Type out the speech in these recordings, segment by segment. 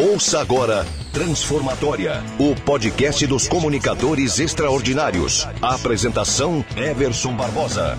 Ouça agora Transformatória, o podcast dos comunicadores extraordinários. A apresentação Everson Barbosa.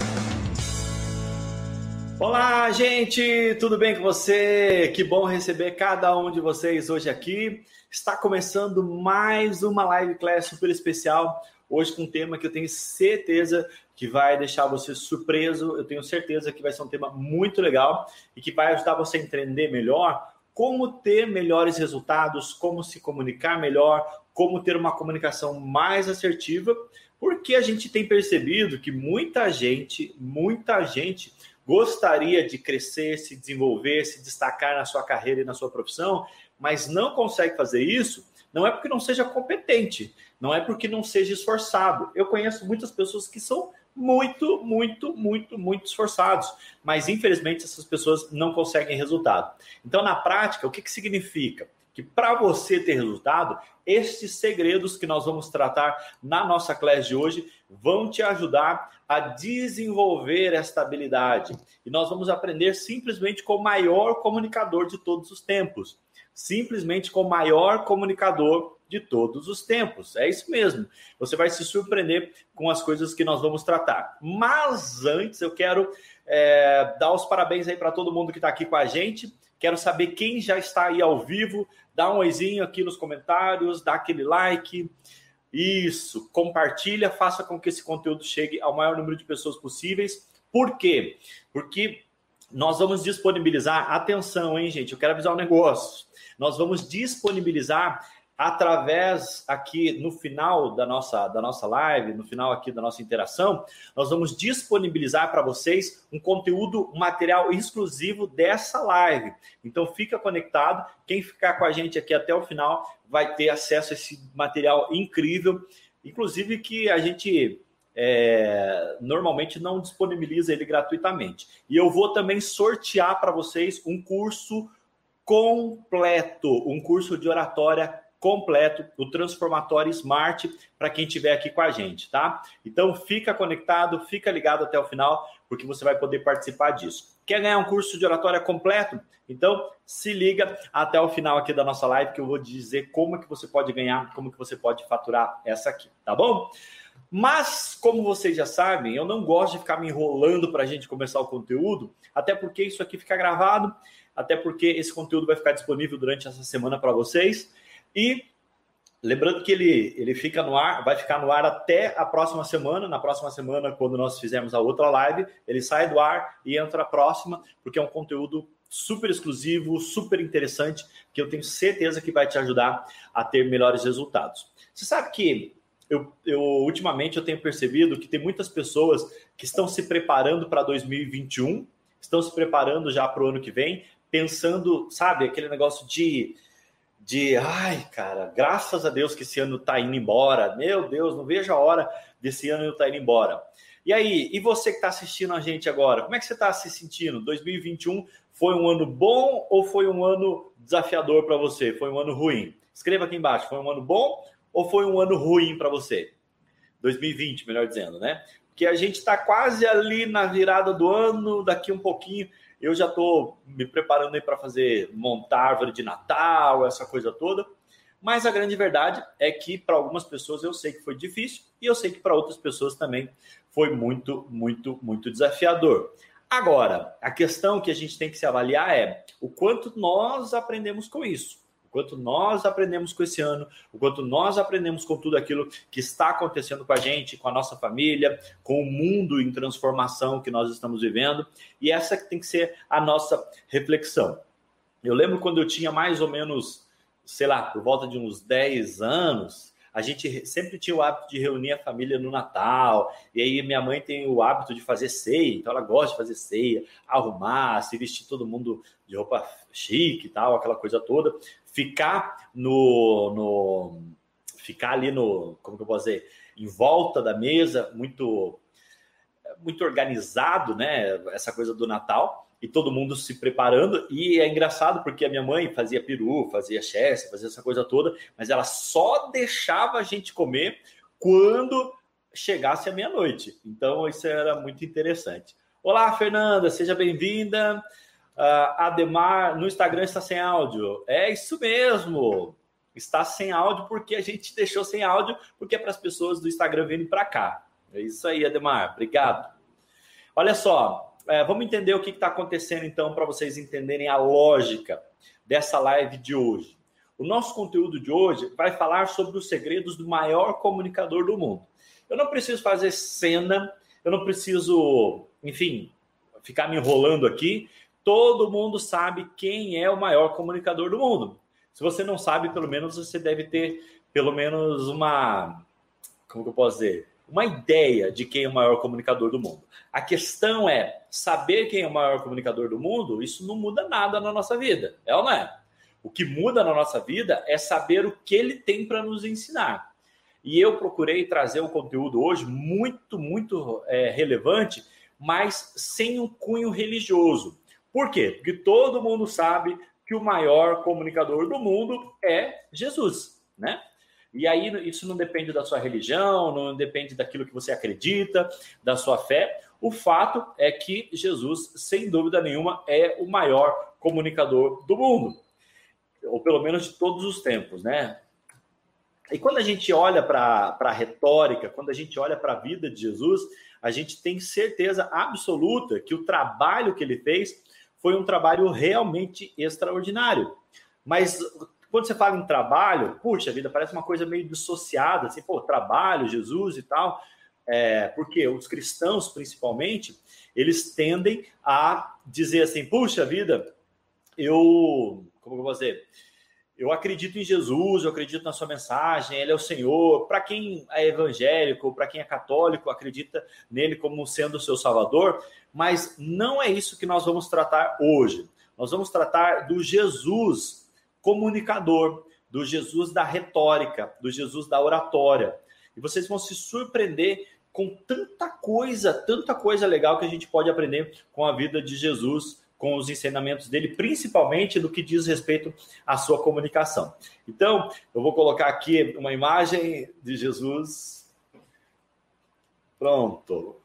Olá, gente, tudo bem com você? Que bom receber cada um de vocês hoje aqui. Está começando mais uma live class super especial. Hoje com um tema que eu tenho certeza que vai deixar você surpreso. Eu tenho certeza que vai ser um tema muito legal e que vai ajudar você a entender melhor como ter melhores resultados, como se comunicar melhor, como ter uma comunicação mais assertiva, porque a gente tem percebido que muita gente, muita gente gostaria de crescer, se desenvolver, se destacar na sua carreira e na sua profissão, mas não consegue fazer isso, não é porque não seja competente, não é porque não seja esforçado. Eu conheço muitas pessoas que são muito, muito, muito, muito esforçados. Mas, infelizmente, essas pessoas não conseguem resultado. Então, na prática, o que, que significa? Que para você ter resultado, estes segredos que nós vamos tratar na nossa classe de hoje vão te ajudar a desenvolver esta habilidade. E nós vamos aprender simplesmente com o maior comunicador de todos os tempos. Simplesmente com o maior comunicador de todos os tempos. É isso mesmo. Você vai se surpreender com as coisas que nós vamos tratar. Mas antes, eu quero é, dar os parabéns aí para todo mundo que está aqui com a gente. Quero saber quem já está aí ao vivo. Dá um oizinho aqui nos comentários, dá aquele like. Isso, compartilha, faça com que esse conteúdo chegue ao maior número de pessoas possíveis. Por quê? Porque nós vamos disponibilizar, atenção, hein, gente? Eu quero avisar um negócio. Nós vamos disponibilizar através aqui no final da nossa, da nossa live, no final aqui da nossa interação, nós vamos disponibilizar para vocês um conteúdo, material exclusivo dessa live. Então fica conectado, quem ficar com a gente aqui até o final vai ter acesso a esse material incrível, inclusive que a gente é, normalmente não disponibiliza ele gratuitamente. E eu vou também sortear para vocês um curso completo, um curso de oratória completo, o Transformatório Smart, para quem estiver aqui com a gente, tá? Então fica conectado, fica ligado até o final, porque você vai poder participar disso. Quer ganhar um curso de oratória completo? Então se liga até o final aqui da nossa live, que eu vou dizer como que você pode ganhar, como que você pode faturar essa aqui, tá bom? Mas, como vocês já sabem, eu não gosto de ficar me enrolando para a gente começar o conteúdo, até porque isso aqui fica gravado, até porque esse conteúdo vai ficar disponível durante essa semana para vocês. E lembrando que ele, ele fica no ar, vai ficar no ar até a próxima semana. Na próxima semana, quando nós fizermos a outra live, ele sai do ar e entra a próxima, porque é um conteúdo super exclusivo, super interessante, que eu tenho certeza que vai te ajudar a ter melhores resultados. Você sabe que eu, eu ultimamente eu tenho percebido que tem muitas pessoas que estão se preparando para 2021, estão se preparando já para o ano que vem, pensando, sabe, aquele negócio de de ai, cara, graças a Deus que esse ano está indo embora. Meu Deus, não vejo a hora desse ano tá indo embora. E aí, e você que está assistindo a gente agora, como é que você está se sentindo? 2021 foi um ano bom ou foi um ano desafiador para você? Foi um ano ruim? Escreva aqui embaixo, foi um ano bom ou foi um ano ruim para você? 2020, melhor dizendo, né? Porque a gente está quase ali na virada do ano, daqui um pouquinho eu já estou me preparando aí para fazer montar árvore de Natal, essa coisa toda. Mas a grande verdade é que para algumas pessoas eu sei que foi difícil e eu sei que para outras pessoas também foi muito, muito, muito desafiador. Agora, a questão que a gente tem que se avaliar é o quanto nós aprendemos com isso o quanto nós aprendemos com esse ano, o quanto nós aprendemos com tudo aquilo que está acontecendo com a gente, com a nossa família, com o mundo em transformação que nós estamos vivendo, e essa tem que ser a nossa reflexão. Eu lembro quando eu tinha mais ou menos, sei lá, por volta de uns 10 anos, a gente sempre tinha o hábito de reunir a família no Natal, e aí minha mãe tem o hábito de fazer ceia, então ela gosta de fazer ceia, arrumar, se vestir todo mundo de roupa chique e tal, aquela coisa toda ficar no, no ficar ali no, como que eu posso dizer, em volta da mesa, muito muito organizado, né? Essa coisa do Natal e todo mundo se preparando. E é engraçado porque a minha mãe fazia peru, fazia chester, fazia essa coisa toda, mas ela só deixava a gente comer quando chegasse a meia-noite. Então isso era muito interessante. Olá, Fernanda, seja bem-vinda. Uh, Ademar, no Instagram está sem áudio. É isso mesmo. Está sem áudio porque a gente deixou sem áudio, porque é para as pessoas do Instagram virem para cá. É isso aí, Ademar. Obrigado. Olha só, é, vamos entender o que está acontecendo então, para vocês entenderem a lógica dessa live de hoje. O nosso conteúdo de hoje vai falar sobre os segredos do maior comunicador do mundo. Eu não preciso fazer cena, eu não preciso, enfim, ficar me enrolando aqui, todo mundo sabe quem é o maior comunicador do mundo. Se você não sabe, pelo menos você deve ter pelo menos uma, como que eu posso dizer, uma ideia de quem é o maior comunicador do mundo. A questão é saber quem é o maior comunicador do mundo. Isso não muda nada na nossa vida, é ou não é? O que muda na nossa vida é saber o que ele tem para nos ensinar. E eu procurei trazer um conteúdo hoje muito, muito é, relevante, mas sem um cunho religioso. Por quê? Porque todo mundo sabe que o maior comunicador do mundo é Jesus, né? E aí isso não depende da sua religião, não depende daquilo que você acredita, da sua fé. O fato é que Jesus, sem dúvida nenhuma, é o maior comunicador do mundo, ou pelo menos de todos os tempos, né? E quando a gente olha para a retórica, quando a gente olha para a vida de Jesus, a gente tem certeza absoluta que o trabalho que ele fez foi um trabalho realmente extraordinário. Mas quando você fala em trabalho, puxa vida, parece uma coisa meio dissociada, assim, pô, trabalho, Jesus e tal. É, porque os cristãos, principalmente, eles tendem a dizer assim, puxa vida, eu, como eu vou dizer, eu acredito em Jesus, eu acredito na sua mensagem, ele é o Senhor. Para quem é evangélico, para quem é católico, acredita nele como sendo o seu salvador, mas não é isso que nós vamos tratar hoje. Nós vamos tratar do Jesus comunicador, do Jesus da retórica, do Jesus da oratória. E vocês vão se surpreender com tanta coisa, tanta coisa legal que a gente pode aprender com a vida de Jesus com os ensinamentos dele, principalmente no que diz respeito à sua comunicação. Então, eu vou colocar aqui uma imagem de Jesus. Pronto.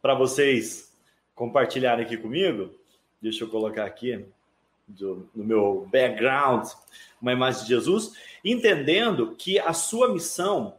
Para vocês compartilharem aqui comigo, deixa eu colocar aqui do, no meu background uma imagem de Jesus, entendendo que a sua missão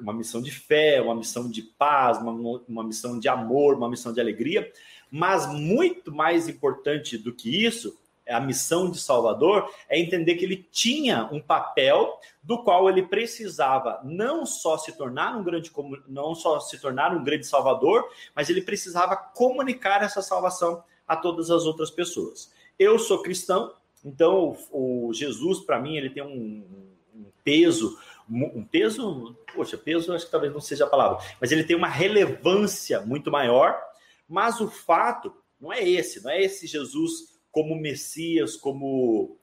uma missão de fé, uma missão de paz, uma, uma missão de amor, uma missão de alegria, mas muito mais importante do que isso, a missão de Salvador é entender que ele tinha um papel do qual ele precisava não só se tornar um grande não só se tornar um grande salvador, mas ele precisava comunicar essa salvação a todas as outras pessoas. Eu sou cristão, então o, Jesus para mim ele tem um, um peso um peso, poxa, peso acho que talvez não seja a palavra, mas ele tem uma relevância muito maior. Mas o fato não é esse, não é esse Jesus como Messias, como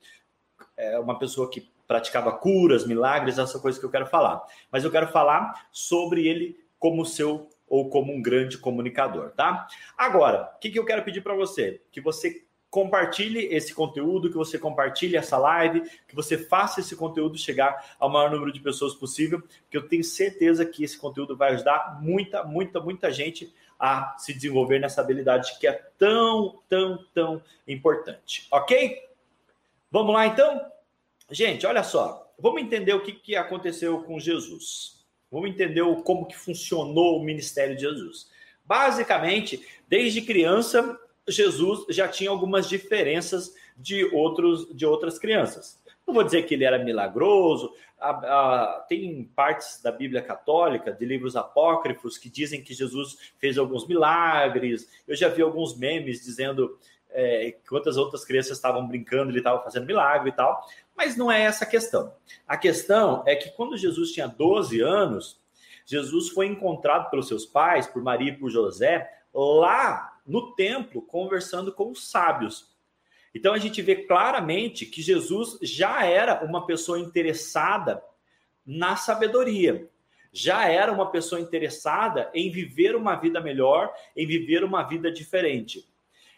é, uma pessoa que praticava curas, milagres, essa coisa que eu quero falar. Mas eu quero falar sobre ele como seu ou como um grande comunicador, tá? Agora, o que, que eu quero pedir para você? Que você compartilhe esse conteúdo, que você compartilhe essa live, que você faça esse conteúdo chegar ao maior número de pessoas possível, que eu tenho certeza que esse conteúdo vai ajudar muita, muita, muita gente a se desenvolver nessa habilidade que é tão, tão, tão importante. Ok? Vamos lá então? Gente, olha só. Vamos entender o que, que aconteceu com Jesus. Vamos entender como que funcionou o ministério de Jesus. Basicamente, desde criança, Jesus já tinha algumas diferenças de, outros, de outras crianças. Não vou dizer que ele era milagroso, a, a, tem partes da Bíblia Católica, de livros apócrifos, que dizem que Jesus fez alguns milagres. Eu já vi alguns memes dizendo é, quantas outras crianças estavam brincando, ele estava fazendo milagre e tal. Mas não é essa a questão. A questão é que quando Jesus tinha 12 anos, Jesus foi encontrado pelos seus pais, por Maria e por José, lá no templo conversando com os sábios. Então a gente vê claramente que Jesus já era uma pessoa interessada na sabedoria, já era uma pessoa interessada em viver uma vida melhor, em viver uma vida diferente.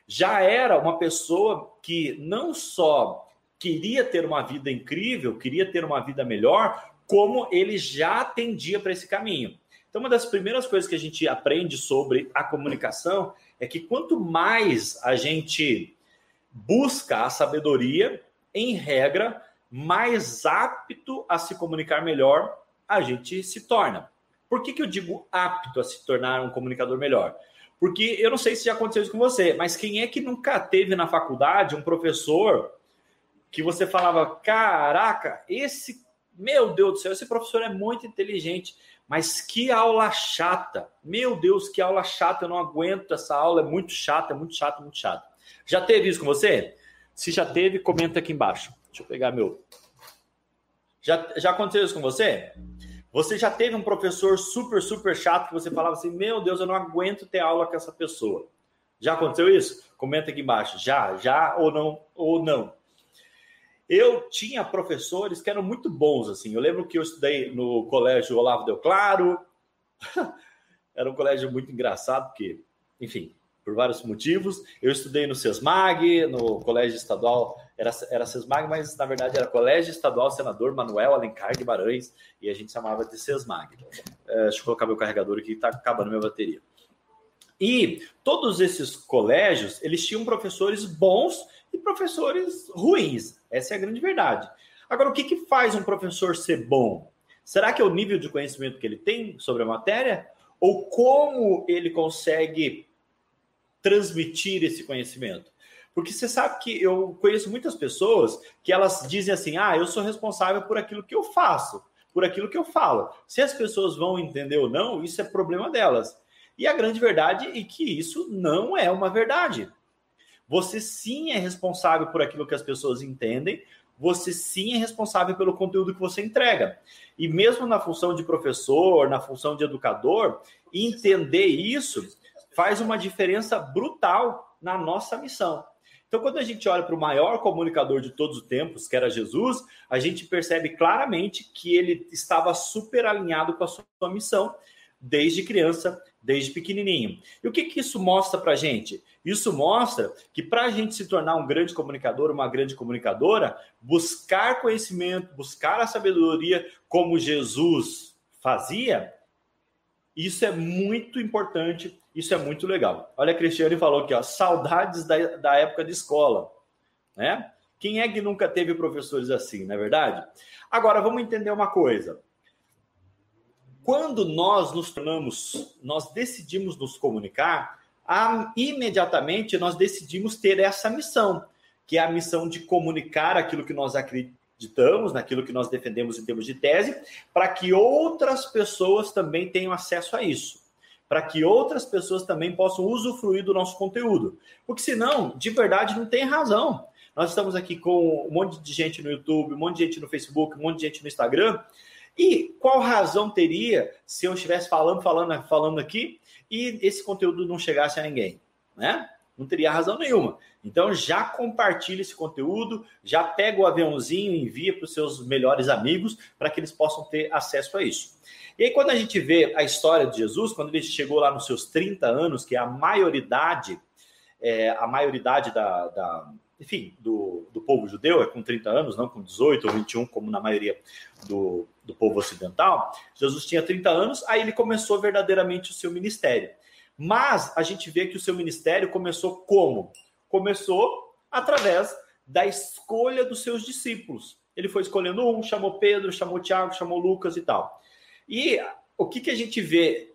Já era uma pessoa que não só queria ter uma vida incrível, queria ter uma vida melhor, como ele já tendia para esse caminho. Então, uma das primeiras coisas que a gente aprende sobre a comunicação é que quanto mais a gente busca a sabedoria, em regra, mais apto a se comunicar melhor a gente se torna. Por que, que eu digo apto a se tornar um comunicador melhor? Porque eu não sei se já aconteceu isso com você, mas quem é que nunca teve na faculdade um professor que você falava: caraca, esse, meu Deus do céu, esse professor é muito inteligente, mas que aula chata. Meu Deus, que aula chata, eu não aguento essa aula, é muito chata, é muito chata, muito chata. Já teve isso com você? Se já teve, comenta aqui embaixo. Deixa eu pegar meu. Já, já aconteceu isso com você? Você já teve um professor super, super chato que você falava assim: Meu Deus, eu não aguento ter aula com essa pessoa. Já aconteceu isso? Comenta aqui embaixo. Já, já ou não, ou não. Eu tinha professores que eram muito bons, assim. Eu lembro que eu estudei no colégio Olavo Del Claro. Era um colégio muito engraçado, porque, enfim, por vários motivos. Eu estudei no SESMAG, no colégio estadual, era, era SESMAG, mas na verdade era Colégio Estadual Senador Manuel Alencar Guimarães, e a gente chamava de SESMAG. É, deixa eu colocar meu carregador aqui, está acabando minha bateria. E todos esses colégios, eles tinham professores bons e professores ruins. Essa é a grande verdade. Agora, o que, que faz um professor ser bom? Será que é o nível de conhecimento que ele tem sobre a matéria? Ou como ele consegue transmitir esse conhecimento? Porque você sabe que eu conheço muitas pessoas que elas dizem assim: ah, eu sou responsável por aquilo que eu faço, por aquilo que eu falo. Se as pessoas vão entender ou não, isso é problema delas. E a grande verdade é que isso não é uma verdade. Você sim é responsável por aquilo que as pessoas entendem, você sim é responsável pelo conteúdo que você entrega. E mesmo na função de professor, na função de educador, entender isso faz uma diferença brutal na nossa missão. Então, quando a gente olha para o maior comunicador de todos os tempos, que era Jesus, a gente percebe claramente que ele estava super alinhado com a sua missão desde criança, desde pequenininho. E o que, que isso mostra para a gente? Isso mostra que para a gente se tornar um grande comunicador, uma grande comunicadora, buscar conhecimento, buscar a sabedoria como Jesus fazia, isso é muito importante, isso é muito legal. Olha, a Cristiane falou aqui, ó, saudades da, da época de escola, né? Quem é que nunca teve professores assim, não é verdade? Agora, vamos entender uma coisa. Quando nós nos tornamos, nós decidimos nos comunicar, imediatamente nós decidimos ter essa missão, que é a missão de comunicar aquilo que nós acreditamos, naquilo que nós defendemos em termos de tese, para que outras pessoas também tenham acesso a isso. Para que outras pessoas também possam usufruir do nosso conteúdo. Porque senão, de verdade, não tem razão. Nós estamos aqui com um monte de gente no YouTube, um monte de gente no Facebook, um monte de gente no Instagram, e qual razão teria se eu estivesse falando, falando, falando aqui e esse conteúdo não chegasse a ninguém, né? Não teria razão nenhuma. Então já compartilhe esse conteúdo, já pega o aviãozinho e envia para os seus melhores amigos para que eles possam ter acesso a isso. E aí, quando a gente vê a história de Jesus, quando ele chegou lá nos seus 30 anos, que é a maioridade, é, a maioridade da, da, enfim, do, do povo judeu, é com 30 anos, não com 18 ou 21, como na maioria do, do povo ocidental. Jesus tinha 30 anos, aí ele começou verdadeiramente o seu ministério. Mas a gente vê que o seu ministério começou como? Começou através da escolha dos seus discípulos. Ele foi escolhendo um, chamou Pedro, chamou Tiago, chamou Lucas e tal. E o que, que a gente vê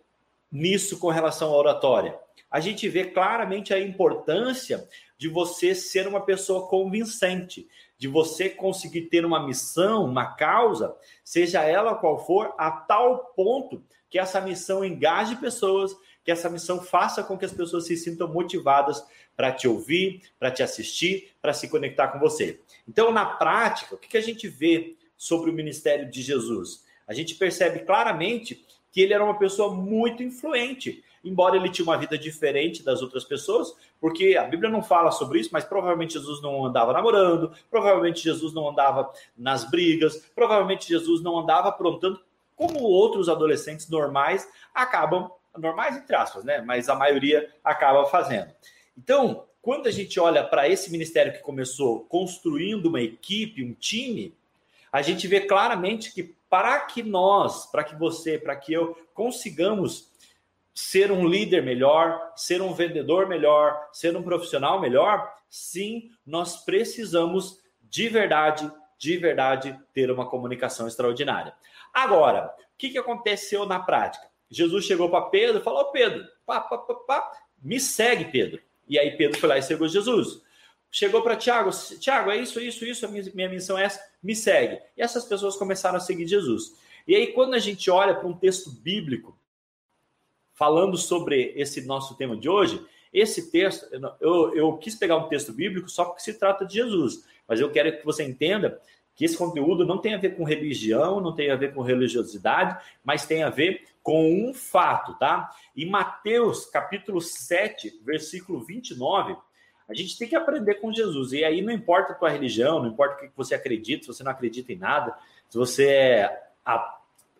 nisso com relação à oratória? A gente vê claramente a importância de você ser uma pessoa convincente, de você conseguir ter uma missão, uma causa, seja ela qual for, a tal ponto que essa missão engaje pessoas, que essa missão faça com que as pessoas se sintam motivadas para te ouvir, para te assistir, para se conectar com você. Então, na prática, o que a gente vê sobre o ministério de Jesus? A gente percebe claramente que ele era uma pessoa muito influente embora ele tinha uma vida diferente das outras pessoas, porque a Bíblia não fala sobre isso, mas provavelmente Jesus não andava namorando, provavelmente Jesus não andava nas brigas, provavelmente Jesus não andava aprontando como outros adolescentes normais acabam, normais entre aspas, né? Mas a maioria acaba fazendo. Então, quando a gente olha para esse ministério que começou construindo uma equipe, um time, a gente vê claramente que para que nós, para que você, para que eu consigamos ser um líder melhor, ser um vendedor melhor, ser um profissional melhor, sim, nós precisamos de verdade, de verdade, ter uma comunicação extraordinária. Agora, o que, que aconteceu na prática? Jesus chegou para Pedro e falou: Pedro, pá, pá, pá, pá, me segue, Pedro. E aí Pedro foi lá e seguiu Jesus. Chegou para Tiago, Tiago, é isso, isso, isso, a minha, minha missão é essa, me segue. E essas pessoas começaram a seguir Jesus. E aí, quando a gente olha para um texto bíblico falando sobre esse nosso tema de hoje, esse texto, eu, eu quis pegar um texto bíblico só porque se trata de Jesus, mas eu quero que você entenda que esse conteúdo não tem a ver com religião, não tem a ver com religiosidade, mas tem a ver com um fato, tá? Em Mateus, capítulo 7, versículo 29, a gente tem que aprender com Jesus. E aí não importa a tua religião, não importa o que você acredita, se você não acredita em nada, se você é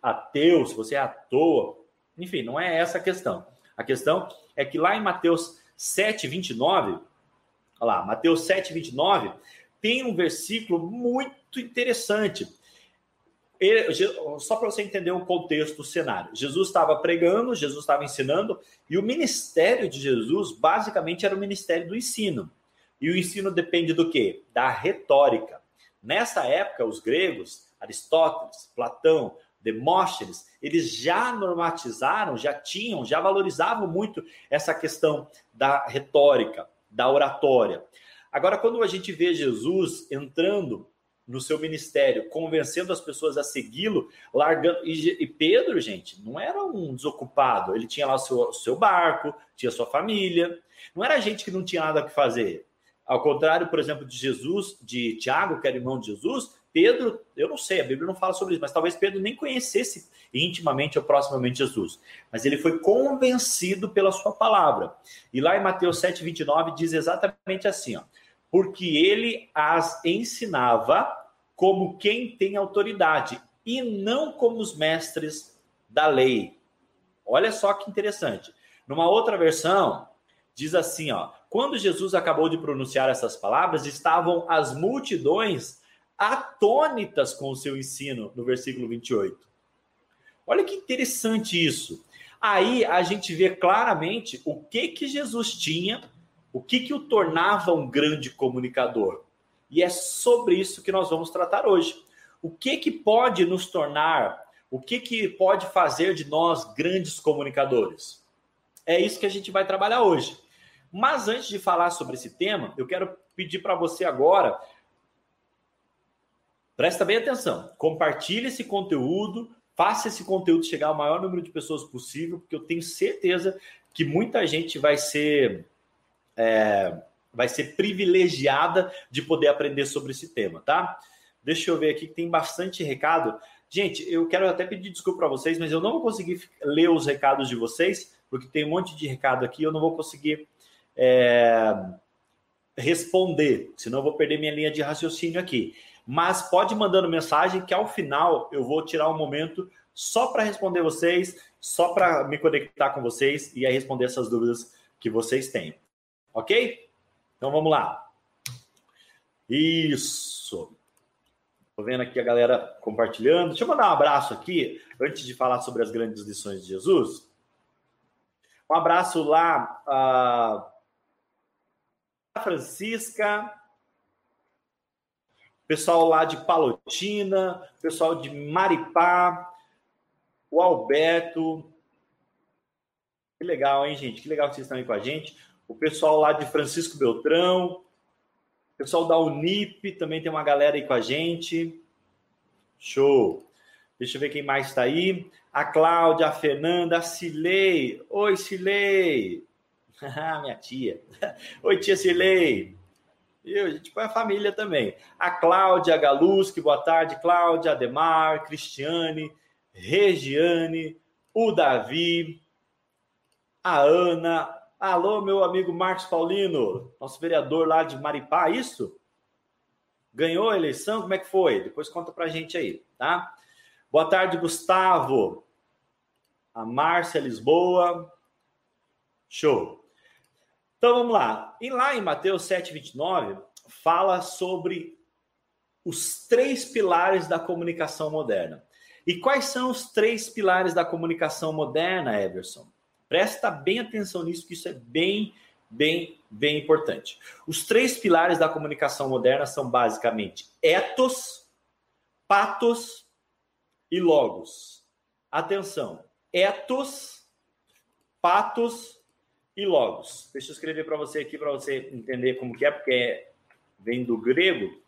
ateu, se você é à toa, enfim, não é essa a questão. A questão é que lá em Mateus 7, 29, olha lá, Mateus 7, 29, tem um versículo muito interessante. Ele, só para você entender o contexto, o cenário. Jesus estava pregando, Jesus estava ensinando, e o ministério de Jesus basicamente era o ministério do ensino. E o ensino depende do quê? Da retórica. Nessa época, os gregos, Aristóteles, Platão, Demóstenes, eles já normatizaram, já tinham, já valorizavam muito essa questão da retórica, da oratória. Agora, quando a gente vê Jesus entrando no seu ministério, convencendo as pessoas a segui-lo, largando. E, Pedro, gente, não era um desocupado. Ele tinha lá o seu, seu barco, tinha sua família. Não era gente que não tinha nada que fazer. Ao contrário, por exemplo, de Jesus, de Tiago, que era irmão de Jesus, Pedro, eu não sei, a Bíblia não fala sobre isso, mas talvez Pedro nem conhecesse intimamente ou proximamente Jesus. Mas ele foi convencido pela sua palavra. E lá em Mateus 7, 29 diz exatamente assim: ó, porque ele as ensinava como quem tem autoridade e não como os mestres da lei. Olha só que interessante. Numa outra versão, diz assim, ó: quando Jesus acabou de pronunciar essas palavras, estavam as multidões atônitas com o seu ensino, no versículo 28. Olha que interessante isso. Aí a gente vê claramente o que que Jesus tinha, o que que o tornava um grande comunicador. E é sobre isso que nós vamos tratar hoje. O que que pode nos tornar, o que que pode fazer de nós grandes comunicadores? É isso que a gente vai trabalhar hoje. Mas antes de falar sobre esse tema, eu quero pedir para você agora Presta bem atenção. Compartilhe esse conteúdo, faça esse conteúdo chegar ao maior número de pessoas possível, porque eu tenho certeza que muita gente vai ser é, vai ser privilegiada de poder aprender sobre esse tema, tá? Deixa eu ver aqui que tem bastante recado. Gente, eu quero até pedir desculpa para vocês, mas eu não vou conseguir ler os recados de vocês, porque tem um monte de recado aqui, eu não vou conseguir é, responder, senão eu vou perder minha linha de raciocínio aqui mas pode mandando mensagem que ao final eu vou tirar um momento só para responder vocês, só para me conectar com vocês e aí responder essas dúvidas que vocês têm. Ok? Então vamos lá. Isso. Estou vendo aqui a galera compartilhando. Deixa eu mandar um abraço aqui, antes de falar sobre as grandes lições de Jesus. Um abraço lá a Francisca, pessoal lá de Palotina, pessoal de Maripá, o Alberto. Que legal, hein, gente? Que legal que vocês estão aí com a gente. O pessoal lá de Francisco Beltrão, o pessoal da Unip também tem uma galera aí com a gente. Show! Deixa eu ver quem mais está aí. A Cláudia, a Fernanda, a Cilei. Oi, Cilei. Minha tia. Oi, tia Cilei. Eu, a gente põe a família também. A Cláudia Galuski, boa tarde, Cláudia, Ademar, Cristiane, Regiane, o Davi, a Ana. Alô, meu amigo Marcos Paulino, nosso vereador lá de Maripá, isso? Ganhou a eleição? Como é que foi? Depois conta pra gente aí, tá? Boa tarde, Gustavo. A Márcia Lisboa. Show. Então vamos lá. E lá em Mateus 7,29, fala sobre os três pilares da comunicação moderna. E quais são os três pilares da comunicação moderna, Everson? Presta bem atenção nisso, que isso é bem, bem, bem importante. Os três pilares da comunicação moderna são basicamente ethos, patos e logos. Atenção, ethos, patos e logos. Deixa eu escrever para você aqui para você entender como que é, porque é, vem do grego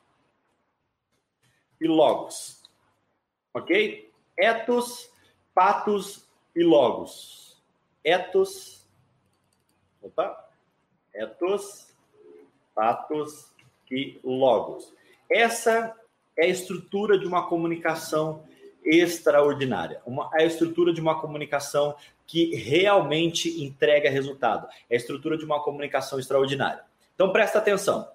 e logos. Ok? Etos, patos e logos. Etos, opa, etos, patos e logos. Essa é a estrutura de uma comunicação extraordinária, uma, a estrutura de uma comunicação que realmente entrega resultado, é a estrutura de uma comunicação extraordinária. Então presta atenção.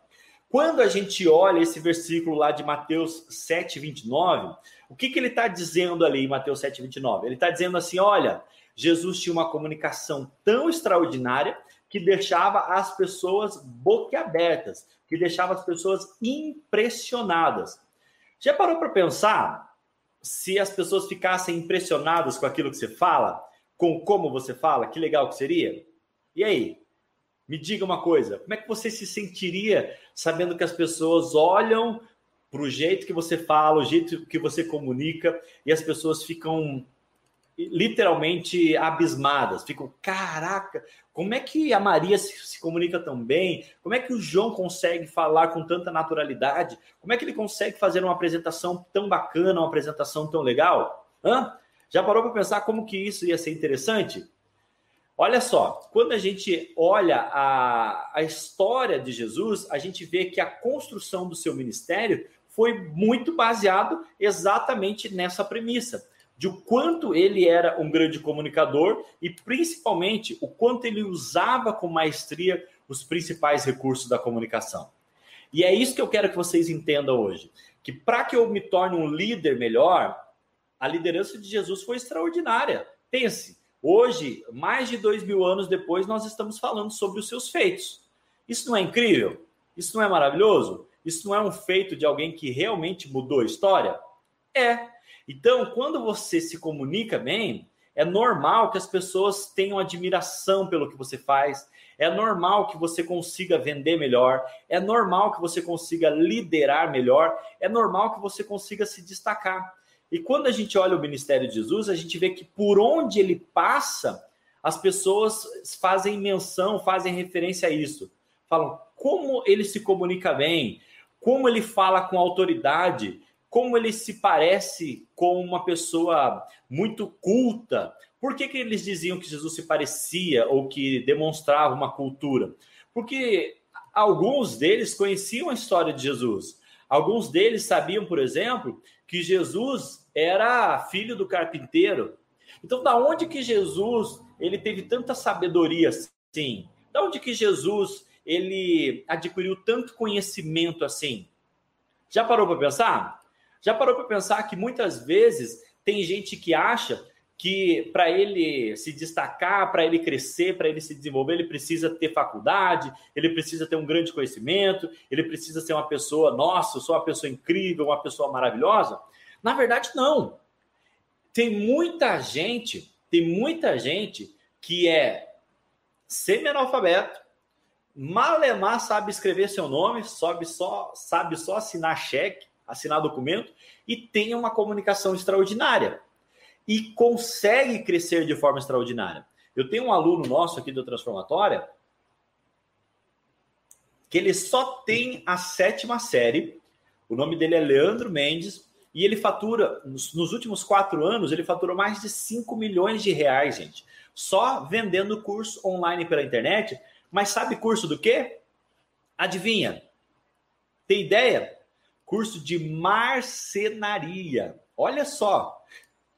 Quando a gente olha esse versículo lá de Mateus 7, 29, o que, que ele está dizendo ali em Mateus 7, 29? Ele está dizendo assim: olha, Jesus tinha uma comunicação tão extraordinária que deixava as pessoas boquiabertas, que deixava as pessoas impressionadas. Já parou para pensar se as pessoas ficassem impressionadas com aquilo que você fala, com como você fala, que legal que seria? E aí? Me diga uma coisa, como é que você se sentiria sabendo que as pessoas olham para o jeito que você fala, o jeito que você comunica, e as pessoas ficam literalmente abismadas, ficam, caraca, como é que a Maria se, se, comunica tão bem? Como é que o João consegue falar com tanta naturalidade? Como é que ele consegue fazer uma apresentação tão bacana, uma apresentação tão legal? Hã? Já parou para pensar como que isso ia ser interessante? Olha só, quando a gente olha a, a história de Jesus, a gente vê que a construção do seu ministério foi muito baseado exatamente nessa premissa de o quanto ele era um grande comunicador e principalmente o quanto ele usava com maestria os principais recursos da comunicação. E é isso que eu quero que vocês entendam hoje, que para que eu me torne um líder melhor, a liderança de Jesus foi extraordinária. Pense, Hoje, mais de dois mil anos depois, nós estamos falando sobre os seus feitos. Isso não é incrível? Isso não é maravilhoso? Isso não é um feito de alguém que realmente mudou a história? É. Então, quando você se comunica bem, é normal que as pessoas tenham admiração pelo que você faz, é normal que você consiga vender melhor, é normal que você consiga liderar melhor, é normal que você consiga se destacar. E quando a gente olha o ministério de Jesus, a gente vê que por onde ele passa, as pessoas fazem menção, fazem referência a isso. Falam como ele se comunica bem, como ele fala com autoridade, como ele se parece com uma pessoa muito culta. Por que, que eles diziam que Jesus se parecia ou que demonstrava uma cultura? Porque alguns deles conheciam a história de Jesus. Alguns deles sabiam, por exemplo, que Jesus era filho do carpinteiro. Então, da onde que Jesus ele teve tanta sabedoria assim? Da onde que Jesus ele adquiriu tanto conhecimento assim? Já parou para pensar? Já parou para pensar que muitas vezes tem gente que acha que para ele se destacar, para ele crescer, para ele se desenvolver, ele precisa ter faculdade, ele precisa ter um grande conhecimento, ele precisa ser uma pessoa, nossa, sou uma pessoa incrível, uma pessoa maravilhosa. Na verdade, não. Tem muita gente, tem muita gente que é semi-analfabeto, malemar sabe escrever seu nome, sabe só, sabe só assinar cheque, assinar documento e tem uma comunicação extraordinária e consegue crescer de forma extraordinária. Eu tenho um aluno nosso aqui do Transformatória que ele só tem a sétima série. O nome dele é Leandro Mendes e ele fatura, nos, últimos quatro anos, ele faturou mais de 5 milhões de reais, gente. Só vendendo curso online pela internet. Mas sabe curso do quê? Adivinha? Tem ideia? Curso de marcenaria. Olha só,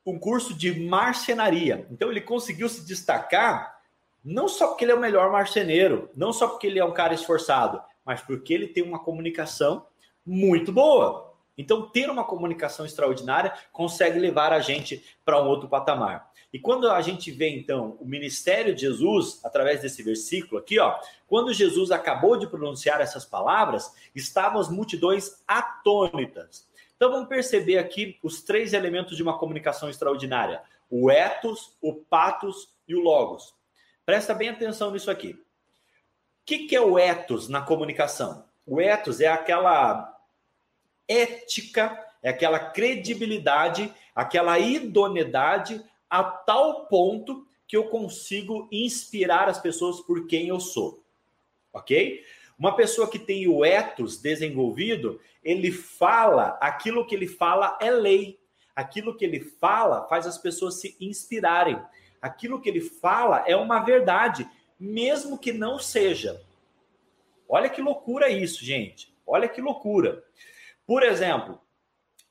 um curso de marcenaria. Então ele conseguiu se destacar não só porque ele é o melhor marceneiro, não só porque ele é um cara esforçado, mas porque ele tem uma comunicação muito boa. Então, ter uma comunicação extraordinária consegue levar a gente para um outro patamar. E quando a gente vê, então, o ministério de Jesus, através desse versículo aqui, ó, quando Jesus acabou de pronunciar essas palavras, estavam as multidões atônitas. Então, vamos perceber aqui os três elementos de uma comunicação extraordinária: o ethos, o patos e o logos. Presta bem atenção nisso aqui. O que, que é o ethos na comunicação? O ethos é aquela ética, é aquela credibilidade, aquela idoneidade a tal ponto que eu consigo inspirar as pessoas por quem eu sou. Ok? Uma pessoa que tem o ethos desenvolvido, ele fala, aquilo que ele fala é lei. Aquilo que ele fala faz as pessoas se inspirarem. Aquilo que ele fala é uma verdade, mesmo que não seja. Olha que loucura isso, gente. Olha que loucura. Por exemplo,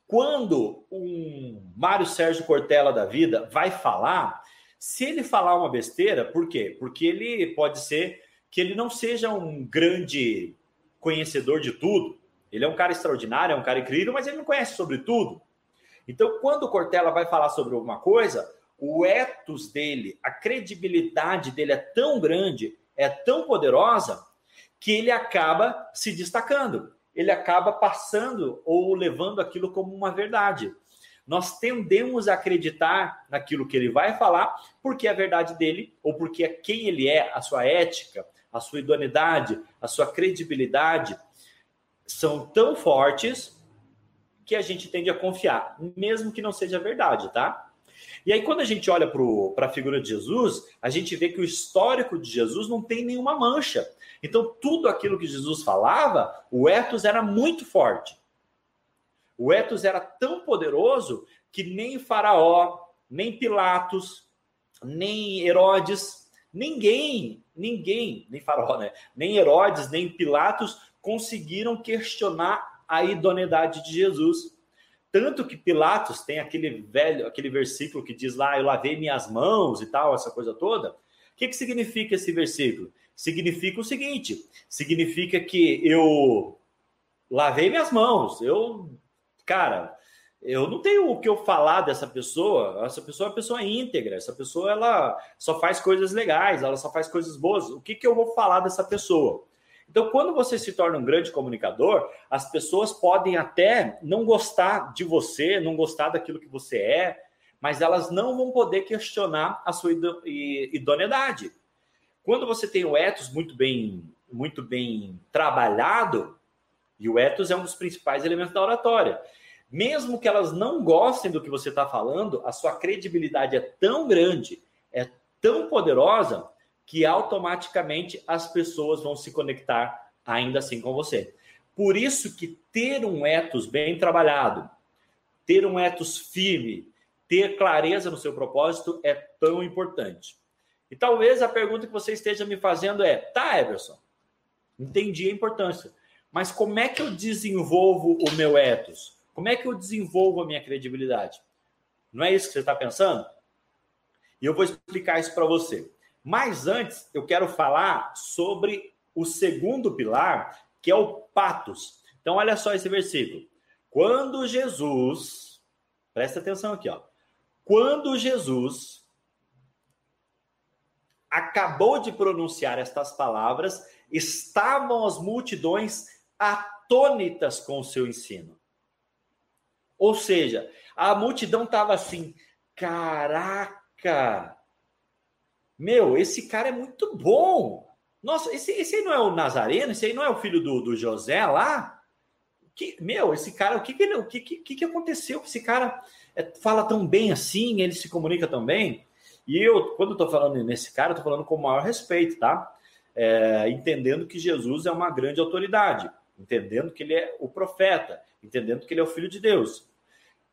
quando um Mário Sérgio Cortella da vida vai falar, se ele falar uma besteira, por quê? Porque ele pode ser que ele não seja um grande conhecedor de tudo. Ele é um cara extraordinário, é um cara incrível, mas ele não conhece sobre tudo. Então, quando o Cortella vai falar sobre alguma coisa, o ethos dele, a credibilidade dele é tão grande, é tão poderosa, que ele acaba se destacando. Ele acaba passando ou levando aquilo como uma verdade nós tendemos a acreditar naquilo que ele vai falar, porque é a verdade dele, ou porque é quem ele é, a sua ética, a sua idoneidade, a sua credibilidade, são tão fortes que a gente tende a confiar, mesmo que não seja verdade, tá? E aí, quando a gente olha para a figura de Jesus, a gente vê que o histórico de Jesus não tem nenhuma mancha. Então, tudo aquilo que Jesus falava, o ethos era muito forte. O ethos era tão poderoso que nem Faraó, nem Pilatos, nem Herodes, ninguém, ninguém, nem Faraó, né? Nem Herodes, nem Pilatos conseguiram questionar a idoneidade de Jesus. Tanto que Pilatos tem aquele velho, aquele versículo que diz lá, eu lavei minhas mãos e tal, essa coisa toda. O que, que significa esse versículo? Significa o seguinte: significa que eu lavei minhas mãos, eu cara, eu não tenho o que eu falar dessa pessoa. Essa pessoa é uma pessoa íntegra. Essa pessoa ela só faz coisas legais, ela só faz coisas boas. O que, que eu vou falar dessa pessoa? Então, quando você se torna um grande comunicador, as pessoas podem até não gostar de você, não gostar daquilo que você é, mas elas não vão poder questionar a sua idoneidade. Quando você tem o ethos muito bem, muito bem trabalhado, e o ethos é um dos principais elementos da oratória. Mesmo que elas não gostem do que você está falando, a sua credibilidade é tão grande, é tão poderosa, que automaticamente as pessoas vão se conectar ainda assim com você. Por isso que ter um ethos bem trabalhado, ter um ethos firme, ter clareza no seu propósito é tão importante. E talvez a pergunta que você esteja me fazendo é: tá, Everson, entendi a importância. Mas como é que eu desenvolvo o meu ethos? Como é que eu desenvolvo a minha credibilidade? Não é isso que você está pensando? E eu vou explicar isso para você. Mas antes, eu quero falar sobre o segundo pilar, que é o patos. Então, olha só esse versículo. Quando Jesus, presta atenção aqui, ó. Quando Jesus acabou de pronunciar estas palavras, estavam as multidões atônitas com o seu ensino. Ou seja, a multidão estava assim: caraca, meu, esse cara é muito bom. Nossa, esse, esse aí não é o Nazareno? Esse aí não é o filho do, do José lá? Que, meu, esse cara, o que que, o que, que, que aconteceu? Esse cara é, fala tão bem assim, ele se comunica tão bem. E eu, quando estou falando nesse cara, estou falando com o maior respeito, tá? É, entendendo que Jesus é uma grande autoridade entendendo que ele é o profeta, entendendo que ele é o filho de Deus.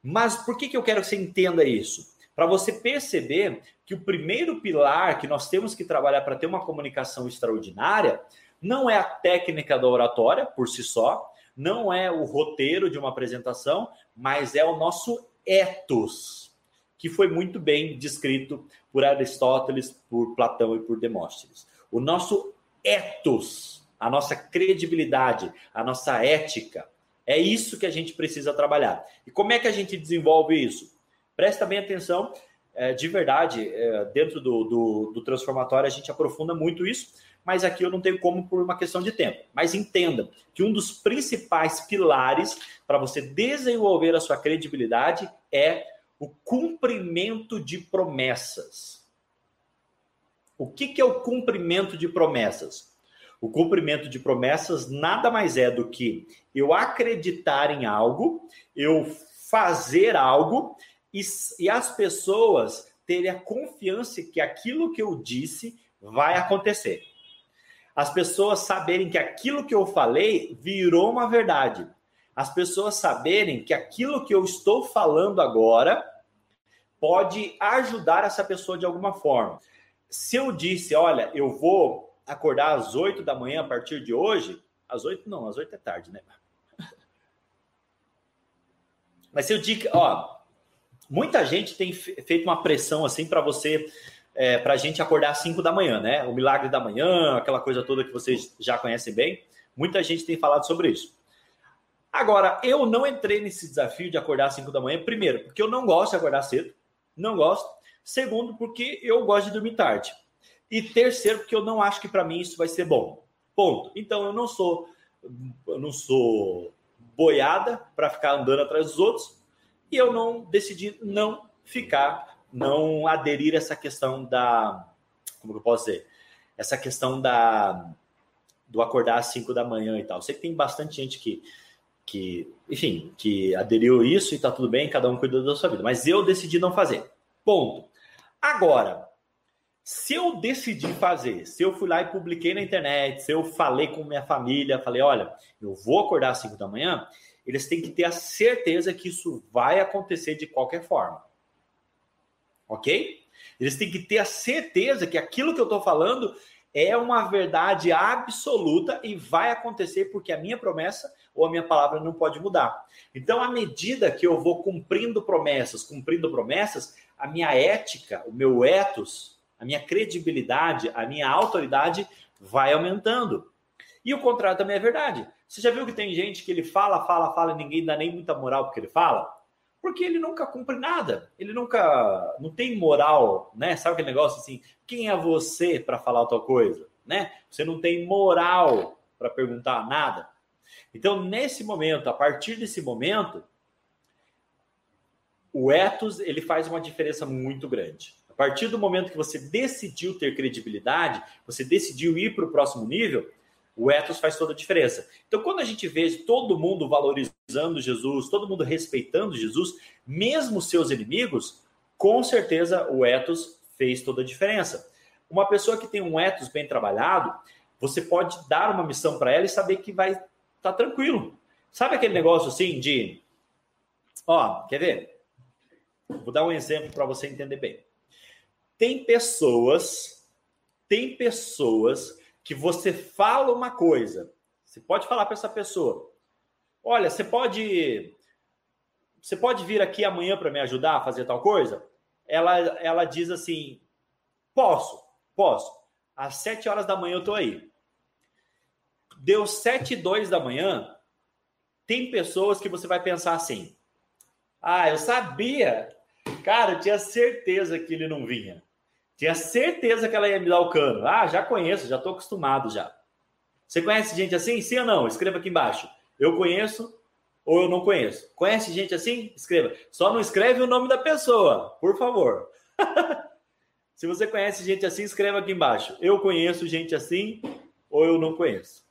Mas por que, que eu quero que você entenda isso? Para você perceber que o primeiro pilar que nós temos que trabalhar para ter uma comunicação extraordinária não é a técnica da oratória por si só, não é o roteiro de uma apresentação, mas é o nosso ethos, que foi muito bem descrito por Aristóteles, por Platão e por Demóstenes. O nosso ethos a nossa credibilidade, a nossa ética. É isso que a gente precisa trabalhar. E como é que a gente desenvolve isso? Presta bem atenção, é, de verdade, é, dentro do, do, do, transformatório a gente aprofunda muito isso, mas aqui eu não tenho como por uma questão de tempo. Mas entenda que um dos principais pilares para você desenvolver a sua credibilidade é o cumprimento de promessas. O que, que é o cumprimento de promessas? O cumprimento de promessas nada mais é do que eu acreditar em algo, eu fazer algo e, e as pessoas terem a confiança que aquilo que eu disse vai acontecer. As pessoas saberem que aquilo que eu falei virou uma verdade. As pessoas saberem que aquilo que eu estou falando agora pode ajudar essa pessoa de alguma forma. Se eu disse, olha, eu vou acordar às 8 da manhã a partir de hoje, às 8 não, às 8 é tarde, né? Mas se eu digo, ó, muita gente tem feito uma pressão assim para você, é, para a gente acordar às 5 da manhã, né? O milagre da manhã, aquela coisa toda que vocês já conhecem bem. Muita gente tem falado sobre isso. Agora, eu não entrei nesse desafio de acordar às 5 da manhã, primeiro, porque eu não gosto de acordar cedo, não gosto. Segundo, porque eu gosto de dormir tarde. E terceiro, porque eu não acho que para mim isso vai ser bom. Ponto. Então eu não sou eu não sou boiada para ficar andando atrás dos outros e eu não decidi não ficar, não aderir a essa questão da como eu posso dizer, essa questão da do acordar às 5 da manhã e tal. Sei que tem bastante gente que que, enfim, que aderiu isso e tá tudo bem, cada um cuida da sua vida, mas eu decidi não fazer. Ponto. Agora, se eu decidi fazer, se eu fui lá e publiquei na internet, se eu falei com minha família, falei, olha, eu vou acordar às 5 da manhã, eles têm que ter a certeza que isso vai acontecer de qualquer forma. Ok? Eles têm que ter a certeza que aquilo que eu estou falando é uma verdade absoluta e vai acontecer porque a minha promessa ou a minha palavra não pode mudar. Então, à medida que eu vou cumprindo promessas, cumprindo promessas, a minha ética, o meu ethos, a minha credibilidade, a minha autoridade vai aumentando. E o contrário também é verdade. Você já viu que tem gente que ele fala, fala, fala e ninguém dá nem muita moral porque ele fala? Porque ele nunca cumpre nada. Ele nunca não tem moral, né? Sabe aquele negócio assim? Quem é você para falar tal coisa, né? Você não tem moral para perguntar nada. Então, nesse momento, a partir desse momento, o ethos ele faz uma diferença muito grande. A partir do momento que você decidiu ter credibilidade, você decidiu ir para o próximo nível, o ethos faz toda a diferença. Então, quando a gente vê todo mundo valorizando Jesus, todo mundo respeitando Jesus, mesmo seus inimigos, com certeza o ethos fez toda a diferença. Uma pessoa que tem um ethos bem trabalhado, você pode dar uma missão para ela e saber que vai estar tá tranquilo. Sabe aquele negócio assim de. Ó, quer ver? Vou dar um exemplo para você entender bem. Tem pessoas, tem pessoas que você fala uma coisa, você pode falar para essa pessoa: "Olha, você pode você pode vir aqui amanhã para me ajudar a fazer tal coisa?" Ela ela diz assim: "Posso, posso. Às sete horas da manhã eu tô aí." Deu sete e dois da manhã, tem pessoas que você vai pensar assim: "Ah, eu sabia Cara, eu tinha certeza que ele não vinha. Tinha certeza que ela ia me dar o cano. Ah, já conheço, já estou acostumado já. Você conhece gente assim? Sim ou não? Escreva aqui embaixo. Eu conheço ou eu não conheço. Conhece gente assim? Escreva. Só não escreve o nome da pessoa, por favor. Se você conhece gente assim, escreva aqui embaixo. Eu conheço gente assim ou eu não conheço.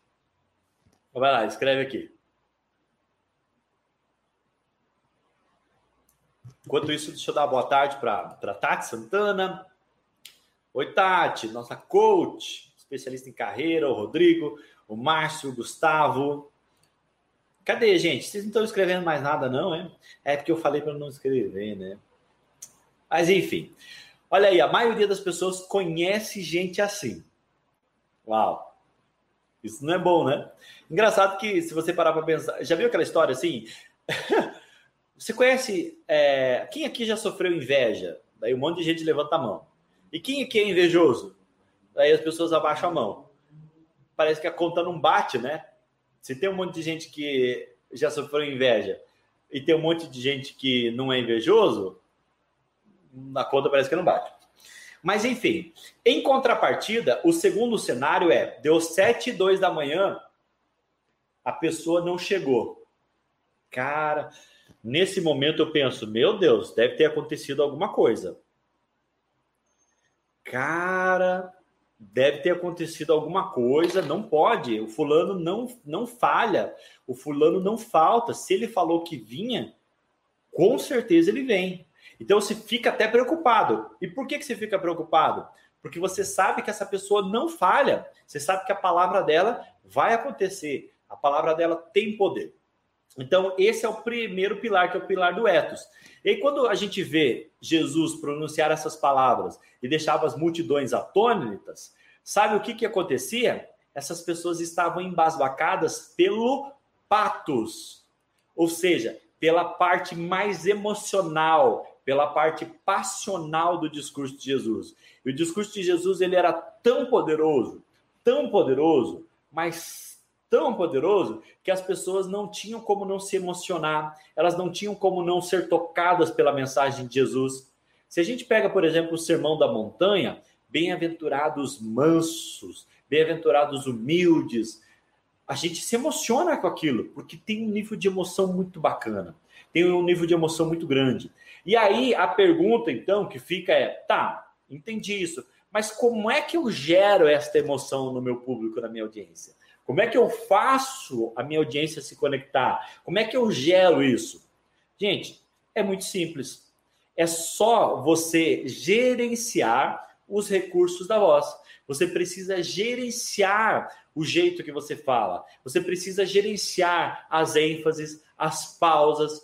Vai lá, escreve aqui. Enquanto isso, deixa eu dar boa tarde para Tati Santana. Oi, Tati, nossa coach, especialista em carreira, o Rodrigo, o Márcio, o Gustavo. Cadê, gente? Vocês não estão escrevendo mais nada, não, é? É porque eu falei para não escrever, né? Mas enfim. Olha aí, a maioria das pessoas conhece gente assim. Uau. Isso não é bom, né? Engraçado que se você parar para pensar, já viu aquela história assim? Você conhece. É, quem aqui já sofreu inveja? Daí um monte de gente levanta a mão. E quem aqui é invejoso? Daí as pessoas abaixam a mão. Parece que a conta não bate, né? Se tem um monte de gente que já sofreu inveja e tem um monte de gente que não é invejoso, na conta parece que não bate. Mas enfim, em contrapartida, o segundo cenário é: deu 7 e 2 da manhã, a pessoa não chegou. Cara, Nesse momento eu penso, meu Deus, deve ter acontecido alguma coisa. cara, deve ter acontecido alguma coisa, não pode. O fulano não não falha, o fulano não falta. Se ele falou que vinha, com certeza ele vem. Então você fica até preocupado. E por que, que você fica preocupado? Porque você sabe que essa pessoa não falha. Você sabe que a palavra dela vai acontecer. A palavra dela tem poder. Então, esse é o primeiro pilar, que é o pilar do ethos. E aí, quando a gente vê Jesus pronunciar essas palavras e deixava as multidões atônitas, sabe o que, que acontecia? Essas pessoas estavam embasbacadas pelo patos, ou seja, pela parte mais emocional, pela parte passional do discurso de Jesus. E o discurso de Jesus ele era tão poderoso, tão poderoso, mas tão poderoso que as pessoas não tinham como não se emocionar, elas não tinham como não ser tocadas pela mensagem de Jesus. Se a gente pega, por exemplo, o Sermão da Montanha, bem-aventurados mansos, bem-aventurados humildes, a gente se emociona com aquilo, porque tem um nível de emoção muito bacana, tem um nível de emoção muito grande. E aí a pergunta, então, que fica é: tá, entendi isso, mas como é que eu gero esta emoção no meu público, na minha audiência? Como é que eu faço a minha audiência se conectar? Como é que eu gero isso? Gente, é muito simples. É só você gerenciar os recursos da voz. Você precisa gerenciar o jeito que você fala. Você precisa gerenciar as ênfases, as pausas,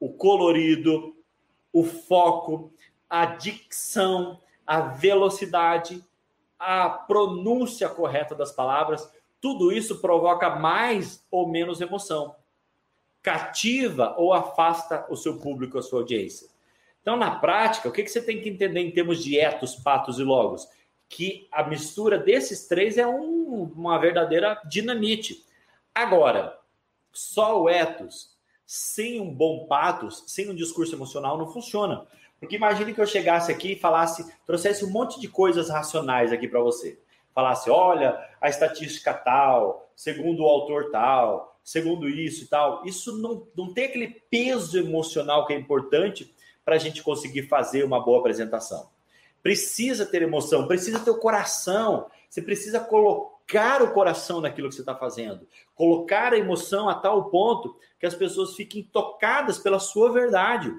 o colorido, o foco, a dicção, a velocidade, a pronúncia correta das palavras tudo isso provoca mais ou menos emoção. Cativa ou afasta o seu público, a sua audiência. Então, na prática, o que, você tem que entender em termos de etos, patos e logos? Que a mistura desses três é um, uma verdadeira dinamite. Agora, só o etos, sem um bom patos, sem um discurso emocional, não funciona. Porque imagine que eu chegasse aqui e falasse, trouxesse um monte de coisas racionais aqui para você falasse, olha, a estatística tal, segundo o autor tal, segundo isso e tal, isso não, não tem aquele peso emocional que é importante para a gente conseguir fazer uma boa apresentação. Precisa ter emoção, precisa ter o coração, você precisa colocar o coração naquilo que você está fazendo, colocar a emoção a tal ponto que as pessoas fiquem tocadas pela sua verdade.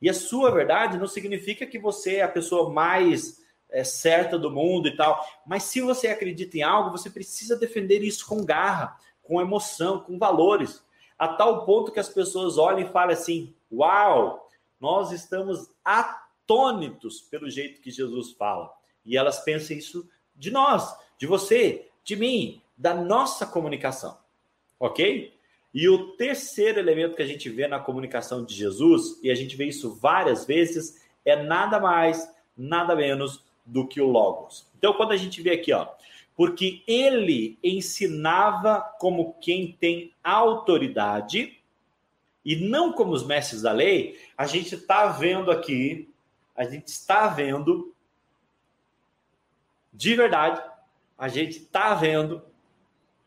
E a sua verdade não significa que você é a pessoa mais é, certa do mundo e tal. Mas se você acredita em algo, você precisa defender isso com garra, com emoção, com valores, a tal ponto que as pessoas olhem e falem assim: Uau, nós estamos atônitos pelo jeito que Jesus fala. E elas pensam isso de nós, de você, de mim, da nossa comunicação. Ok? E o terceiro elemento que a gente vê na comunicação de Jesus, e a gente vê isso várias vezes, é nada mais, nada menos do que o Logos. Então, quando a gente vê aqui, ó, porque ele ensinava como quem tem autoridade e não como os mestres da lei, a gente está vendo aqui, a gente está vendo de verdade, a gente está vendo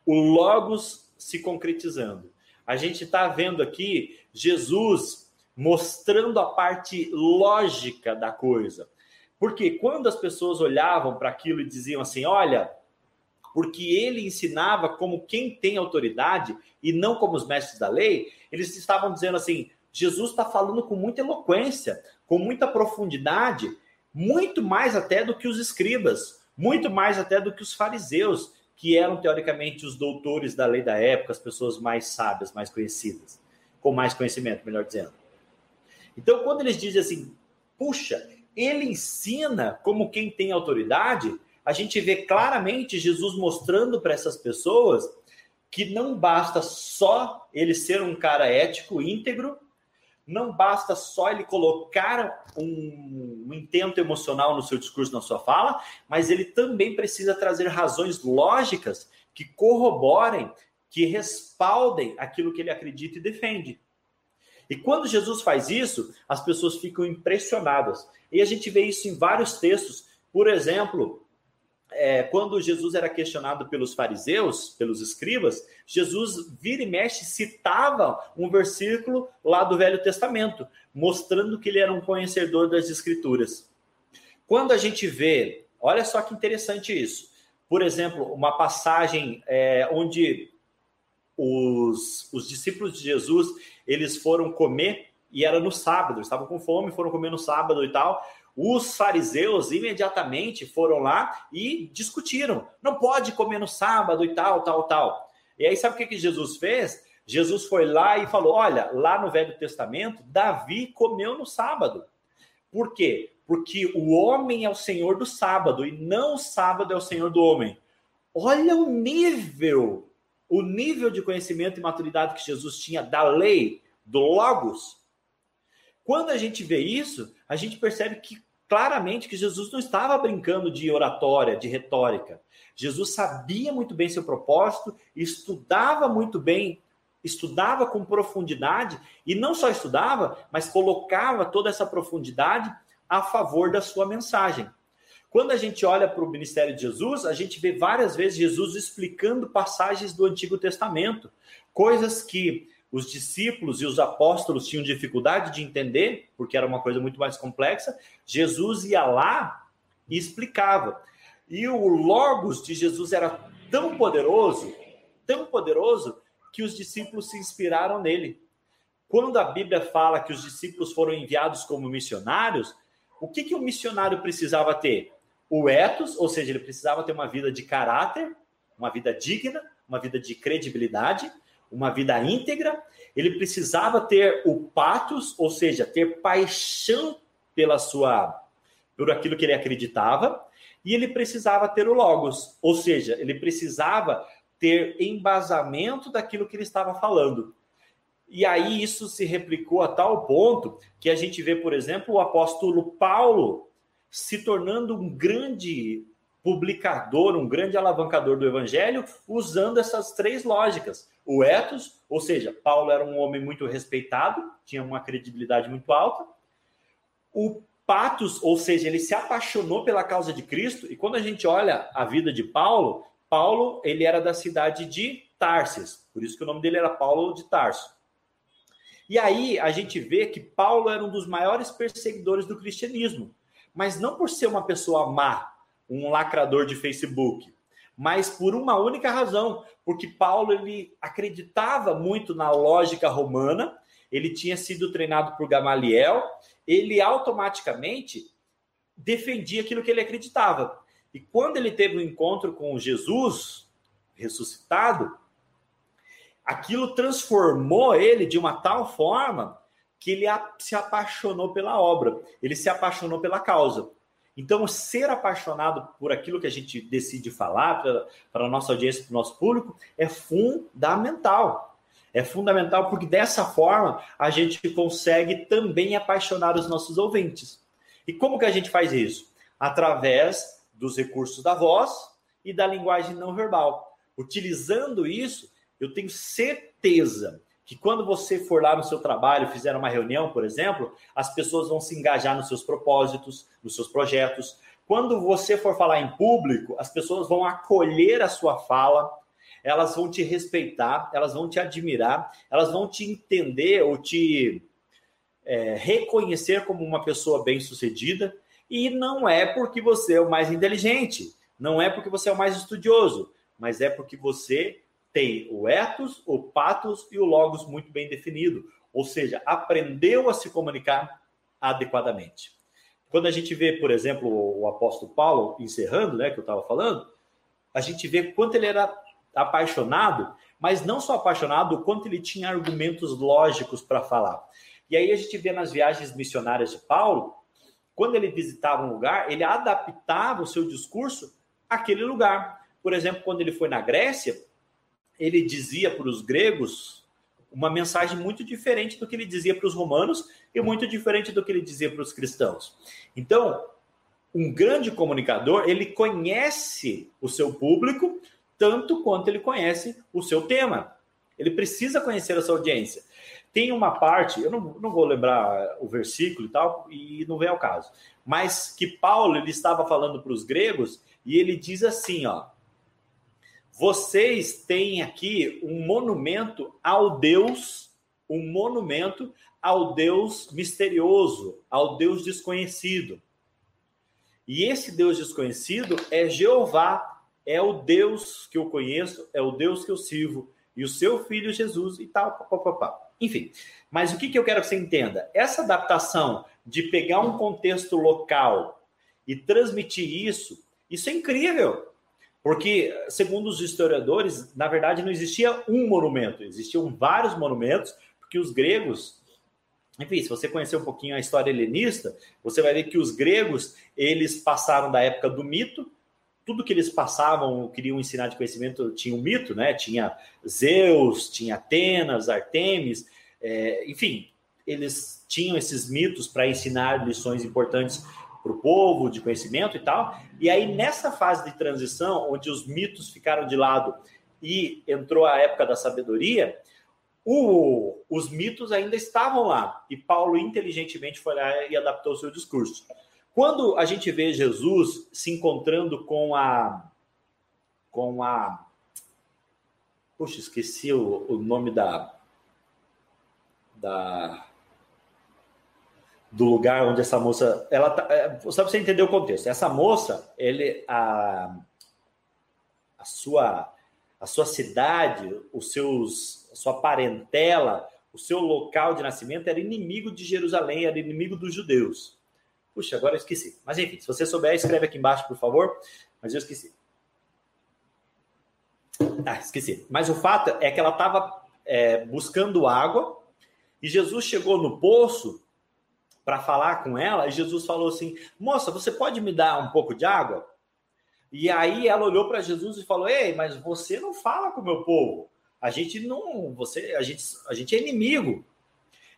o Logos se concretizando. A gente está vendo aqui Jesus mostrando a parte lógica da coisa. Porque quando as pessoas olhavam para aquilo e diziam assim: olha, porque ele ensinava como quem tem autoridade e não como os mestres da lei, eles estavam dizendo assim: Jesus está falando com muita eloquência, com muita profundidade, muito mais até do que os escribas, muito mais até do que os fariseus, que eram teoricamente os doutores da lei da época, as pessoas mais sábias, mais conhecidas, com mais conhecimento, melhor dizendo. Então, quando eles dizem assim, puxa, ele ensina como quem tem autoridade, a gente vê claramente Jesus mostrando para essas pessoas que não basta só ele ser um cara ético, íntegro, não basta só ele colocar um, intento emocional no seu discurso, na sua fala, mas ele também precisa trazer razões lógicas que corroborem, que respaldem aquilo que ele acredita e defende. E quando Jesus faz isso, as pessoas ficam impressionadas. E a gente vê isso em vários textos. Por exemplo, é, quando Jesus era questionado pelos fariseus, pelos escribas, Jesus vira e mexe citava um versículo lá do Velho Testamento, mostrando que ele era um conhecedor das Escrituras. Quando a gente vê Olha só que interessante isso. Por exemplo, uma passagem é, onde os, os discípulos de Jesus eles foram comer e era no sábado, estavam com fome, foram comer no sábado e tal. Os fariseus imediatamente foram lá e discutiram: não pode comer no sábado e tal, tal, tal. E aí, sabe o que, que Jesus fez? Jesus foi lá e falou: olha, lá no Velho Testamento, Davi comeu no sábado. Por quê? Porque o homem é o senhor do sábado e não o sábado é o senhor do homem. Olha o nível, o nível de conhecimento e maturidade que Jesus tinha da lei, do Logos. Quando a gente vê isso, a gente percebe que claramente que Jesus não estava brincando de oratória, de retórica. Jesus sabia muito bem seu propósito, estudava muito bem, estudava com profundidade e não só estudava, mas colocava toda essa profundidade a favor da sua mensagem. Quando a gente olha para o ministério de Jesus, a gente vê várias vezes Jesus explicando passagens do Antigo Testamento, coisas que os discípulos e os apóstolos tinham dificuldade de entender, porque era uma coisa muito mais complexa, Jesus ia lá e explicava. E o Logos de Jesus era tão poderoso, tão poderoso, que os discípulos se inspiraram nele. Quando a Bíblia fala que os discípulos foram enviados como missionários, o que, que o missionário precisava ter? O ethos, ou seja, ele precisava ter uma vida de caráter, uma vida digna, uma vida de credibilidade, uma vida íntegra, ele precisava ter o patos, ou seja, ter paixão pela sua por aquilo que ele acreditava, e ele precisava ter o logos, ou seja, ele precisava ter embasamento daquilo que ele estava falando. E aí isso se replicou a tal ponto que a gente vê, por exemplo, o apóstolo Paulo se tornando um grande publicador, um grande alavancador do evangelho, usando essas três lógicas. O ethos, ou seja, Paulo era um homem muito respeitado, tinha uma credibilidade muito alta. O patos, ou seja, ele se apaixonou pela causa de Cristo, e quando a gente olha a vida de Paulo, Paulo, ele era da cidade de Tarsis, por isso que o nome dele era Paulo de Tarso. E aí a gente vê que Paulo era um dos maiores perseguidores do cristianismo, mas não por ser uma pessoa má, um lacrador de Facebook, mas por uma única razão, porque Paulo ele acreditava muito na lógica romana, ele tinha sido treinado por Gamaliel, ele automaticamente defendia aquilo que ele acreditava. E quando ele teve um encontro com Jesus ressuscitado, aquilo transformou ele de uma tal forma que ele se apaixonou pela obra, ele se apaixonou pela causa. Então, ser apaixonado por aquilo que a gente decide falar para a nossa audiência, para o nosso público, é fundamental. É fundamental porque dessa forma a gente consegue também apaixonar os nossos ouvintes. E como que a gente faz isso? Através dos recursos da voz e da linguagem não verbal. Utilizando isso, eu tenho certeza que quando você for lá no seu trabalho, fizer uma reunião, por exemplo, as pessoas vão se engajar nos seus propósitos, nos seus projetos. Quando você for falar em público, as pessoas vão acolher a sua fala, elas vão te respeitar, elas vão te admirar, elas vão te entender ou te é, reconhecer como uma pessoa bem-sucedida. E não é porque você é o mais inteligente, não é porque você é o mais estudioso, mas é porque você tem o ethos, o patos e o logos muito bem definido, ou seja, aprendeu a se comunicar adequadamente. Quando a gente vê, por exemplo, o apóstolo Paulo encerrando, né, que eu estava falando, a gente vê quanto ele era apaixonado, mas não só apaixonado, quanto ele tinha argumentos lógicos para falar. E aí a gente vê nas viagens missionárias de Paulo, quando ele visitava um lugar, ele adaptava o seu discurso àquele lugar. Por exemplo, quando ele foi na Grécia, ele dizia para os gregos uma mensagem muito diferente do que ele dizia para os romanos e muito diferente do que ele dizia para os cristãos. Então, um grande comunicador, ele conhece o seu público tanto quanto ele conhece o seu tema. Ele precisa conhecer a sua audiência. Tem uma parte, eu não, não vou lembrar o versículo e tal, e não vem ao caso, mas que Paulo ele estava falando para os gregos e ele diz assim, ó, vocês têm aqui um monumento ao Deus, um monumento ao Deus misterioso, ao Deus desconhecido. E esse Deus desconhecido é Jeová, é o Deus que eu conheço, é o Deus que eu sirvo, e o seu filho Jesus e tal, papapá. Enfim, mas o que, que eu quero que você entenda? Essa adaptação de pegar um contexto local e transmitir isso, isso é incrível. Porque, segundo os historiadores, na verdade não existia um monumento, existiam vários monumentos, porque os gregos, enfim, se você conhecer um pouquinho a história helenista, você vai ver que os gregos, eles passaram da época do mito, tudo que eles passavam, queriam ensinar de conhecimento, tinha um mito, né? Tinha Zeus, tinha Atenas, Artemis, é, enfim, eles tinham esses mitos para ensinar lições importantes para o povo, de conhecimento e tal. E aí, nessa fase de transição, onde os mitos ficaram de lado e entrou a época da sabedoria, o, os mitos ainda estavam lá. E Paulo inteligentemente foi lá e adaptou o seu discurso. Quando a gente vê Jesus se encontrando com a. com a. Puxa, esqueci o, o nome da. da do lugar onde essa moça, ela tá, é, só para você entender o contexto. Essa moça, ele a, a sua a sua cidade, os seus a sua parentela, o seu local de nascimento era inimigo de Jerusalém, era inimigo dos judeus. Puxa, agora eu esqueci. Mas enfim, se você souber, escreve aqui embaixo, por favor. Mas eu esqueci. Ah, esqueci. Mas o fato é que ela estava é, buscando água e Jesus chegou no poço para falar com ela, e Jesus falou assim: Moça, você pode me dar um pouco de água? E aí ela olhou para Jesus e falou: Ei, mas você não fala com o meu povo. A gente não, você, a gente, a gente é inimigo.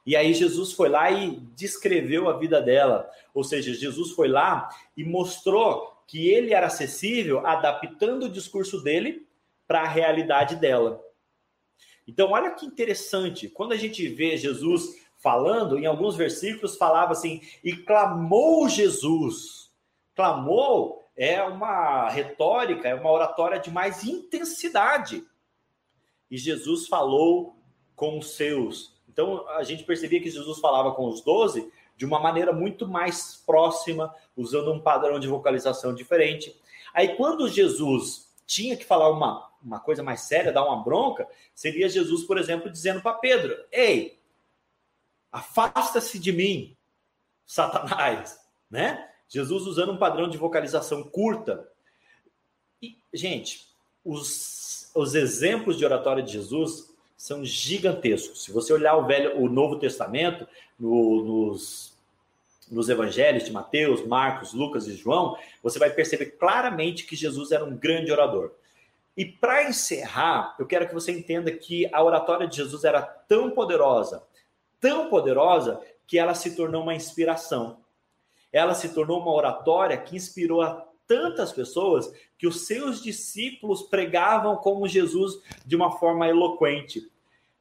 E aí Jesus foi lá e descreveu a vida dela. Ou seja, Jesus foi lá e mostrou que ele era acessível, adaptando o discurso dele para a realidade dela. Então, olha que interessante. Quando a gente vê Jesus falando, em alguns versículos falava assim: e clamou Jesus. Clamou é uma retórica, é uma oratória de mais intensidade. E Jesus falou com os seus. Então a gente percebia que Jesus falava com os doze de uma maneira muito mais próxima, usando um padrão de vocalização diferente. Aí quando Jesus tinha que falar uma, uma coisa mais séria, dar uma bronca, seria Jesus, por exemplo, dizendo para Pedro: Ei, Afasta-se de mim, Satanás, né? Jesus usando um padrão de vocalização curta. E, gente, os, os exemplos de oratória de Jesus são gigantescos. Se você olhar o velho, o Novo Testamento, no, nos, nos evangelhos de Mateus, Marcos, Lucas e João, você vai perceber claramente que Jesus era um grande orador. E para encerrar, eu quero que você entenda que a oratória de Jesus era tão poderosa, tão poderosa que ela se tornou uma inspiração. Ela se tornou uma oratória que inspirou a tantas pessoas que os seus discípulos pregavam como Jesus de uma forma eloquente.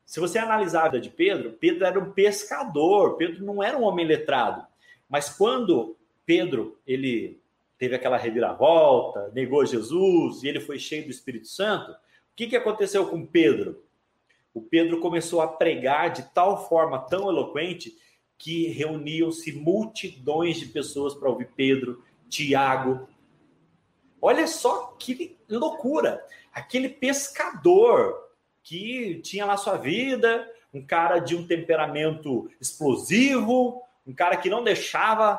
Se você analisar a vida de Pedro, Pedro era um pescador, Pedro não era um homem letrado. Mas quando Pedro, ele teve aquela reviravolta, negou Jesus e ele foi cheio do Espírito Santo, o que, que aconteceu com Pedro? O Pedro começou a pregar de tal forma tão eloquente que reuniam-se multidões de pessoas para ouvir Pedro, Tiago. Olha só que loucura! Aquele pescador que tinha lá sua vida, um cara de um temperamento explosivo, um cara que não deixava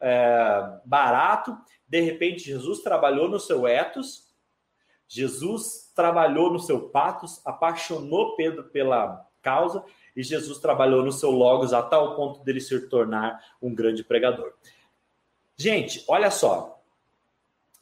é, barato. De repente, Jesus trabalhou no seu ethos, Jesus trabalhou no seu patos, apaixonou Pedro pela causa e Jesus trabalhou no seu logos a tal ponto dele se tornar um grande pregador. Gente, olha só.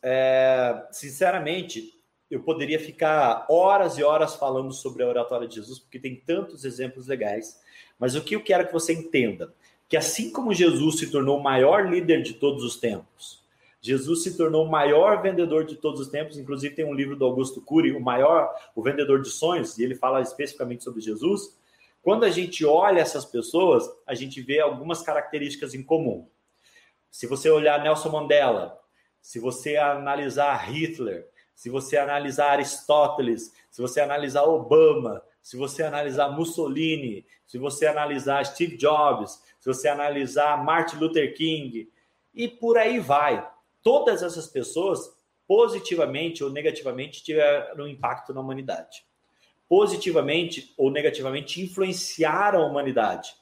É, sinceramente, eu poderia ficar horas e horas falando sobre a oratória de Jesus, porque tem tantos exemplos legais. Mas o que eu quero que você entenda, que assim como Jesus se tornou o maior líder de todos os tempos, Jesus se tornou o maior vendedor de todos os tempos. Inclusive, tem um livro do Augusto Cury, o maior, o vendedor de sonhos, e ele fala especificamente sobre Jesus. Quando a gente olha essas pessoas, a gente vê algumas características em comum. Se você olhar Nelson Mandela, se você analisar Hitler, se você analisar Aristóteles, se você analisar Obama, se você analisar Mussolini, se você analisar Steve Jobs, se você analisar Martin Luther King, e por aí vai todas essas pessoas, positivamente ou negativamente, tiveram impacto na humanidade. Positivamente ou negativamente, influenciaram a humanidade.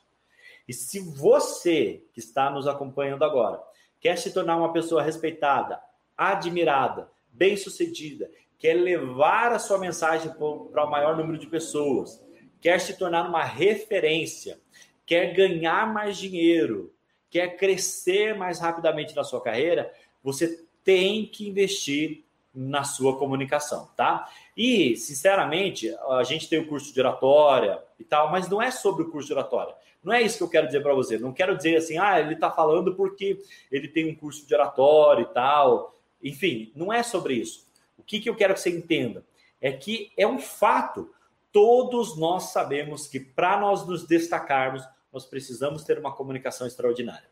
E se você que está nos acompanhando agora quer se tornar uma pessoa respeitada, admirada, bem-sucedida, quer levar a sua mensagem para o maior número de pessoas, quer se tornar uma referência, quer ganhar mais dinheiro, quer crescer mais rapidamente na sua carreira, você tem que investir na sua comunicação, tá? E, sinceramente, a gente tem o curso de oratória e tal, mas não é sobre o curso de oratória. Não é isso que eu quero dizer para você. Não quero dizer assim, ah, ele está falando porque ele tem um curso de oratória e tal. Enfim, não é sobre isso. O que, que eu quero que você entenda é que é um fato. Todos nós sabemos que para nós nos destacarmos, nós precisamos ter uma comunicação extraordinária.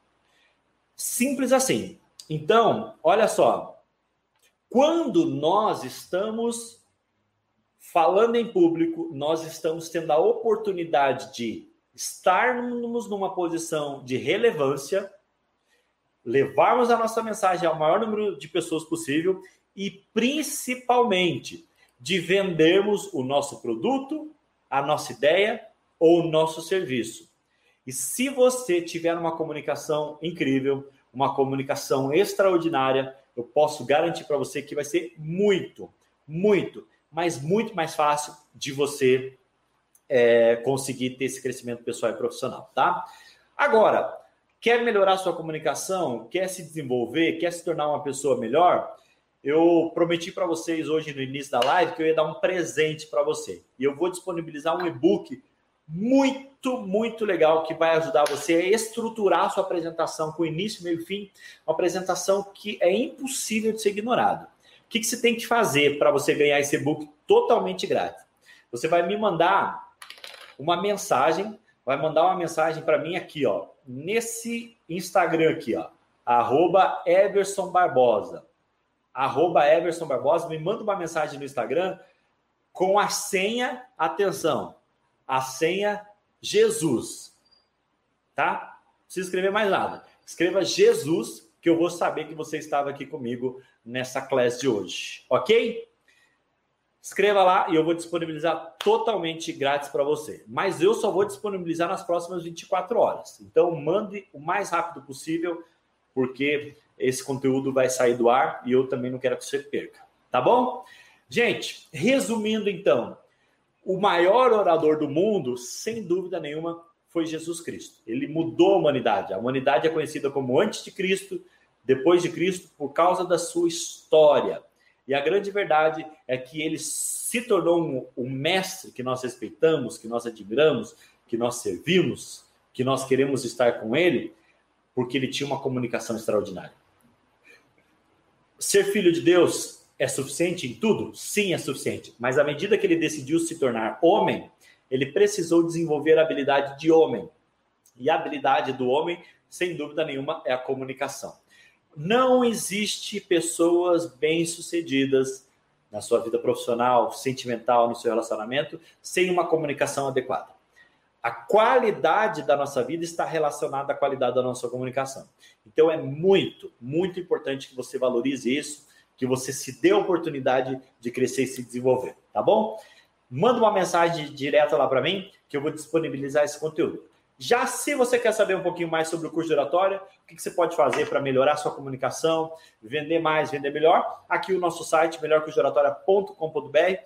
Simples assim. Então, olha só. Quando nós estamos falando em público, nós estamos tendo a oportunidade de estarmos numa posição de relevância, levarmos a nossa mensagem ao maior número de pessoas possível e, principalmente, de vendermos o nosso produto, a nossa ideia ou o nosso serviço. E se você tiver uma comunicação incrível, uma comunicação extraordinária, eu posso garantir para você que vai ser muito, muito, mas muito mais fácil de você é, conseguir ter esse crescimento pessoal e profissional, tá? Agora, quer melhorar sua comunicação, quer se desenvolver, quer se tornar uma pessoa melhor? Eu prometi para vocês hoje no início da live que eu ia dar um presente para você. E eu vou disponibilizar um e-book muito, muito legal que vai ajudar você a estruturar a sua apresentação com início, meio e fim, uma apresentação que é impossível de ser ignorada. O que, que você tem que fazer para você ganhar esse e-book totalmente grátis? Você vai me mandar uma mensagem, vai mandar uma mensagem para mim aqui, ó, nesse Instagram aqui, ó, arroba Everson Barbosa. Arroba Everson Barbosa, me manda uma mensagem no Instagram com a senha, atenção, a senha Jesus. Tá? Não precisa escrever mais nada. Escreva Jesus, que eu vou saber que você estava aqui comigo nessa classe de hoje. Ok? Escreva lá e eu vou disponibilizar totalmente grátis para você. Mas eu só vou disponibilizar nas próximas 24 horas. Então, mande o mais rápido possível, porque esse conteúdo vai sair do ar e eu também não quero que você perca. Tá bom? Gente, resumindo então, o maior orador do mundo, sem dúvida nenhuma, foi Jesus Cristo. Ele mudou a humanidade. A humanidade é conhecida como antes de Cristo, depois de Cristo, por causa da sua história. E a grande verdade é que ele se tornou um, um mestre que nós respeitamos, que nós admiramos, que nós servimos, que nós queremos estar com ele, porque ele tinha uma comunicação extraordinária. Ser filho de Deus é suficiente em tudo? Sim, é suficiente. Mas à medida que ele decidiu se tornar homem, ele precisou desenvolver a habilidade de homem. E a habilidade do homem, sem dúvida nenhuma, é a comunicação. Não existe pessoas bem-sucedidas na sua vida profissional, sentimental, no seu relacionamento, sem uma comunicação adequada. A qualidade da nossa vida está relacionada à qualidade da nossa comunicação. Então é muito, muito importante que você valorize isso, que você se dê a oportunidade de crescer e se desenvolver, tá bom? Manda uma mensagem direta lá para mim que eu vou disponibilizar esse conteúdo. Já se você quer saber um pouquinho mais sobre o curso de oratória, o que você pode fazer para melhorar sua comunicação, vender mais, vender melhor, aqui o nosso site, melhorcursodeoratória.com.br.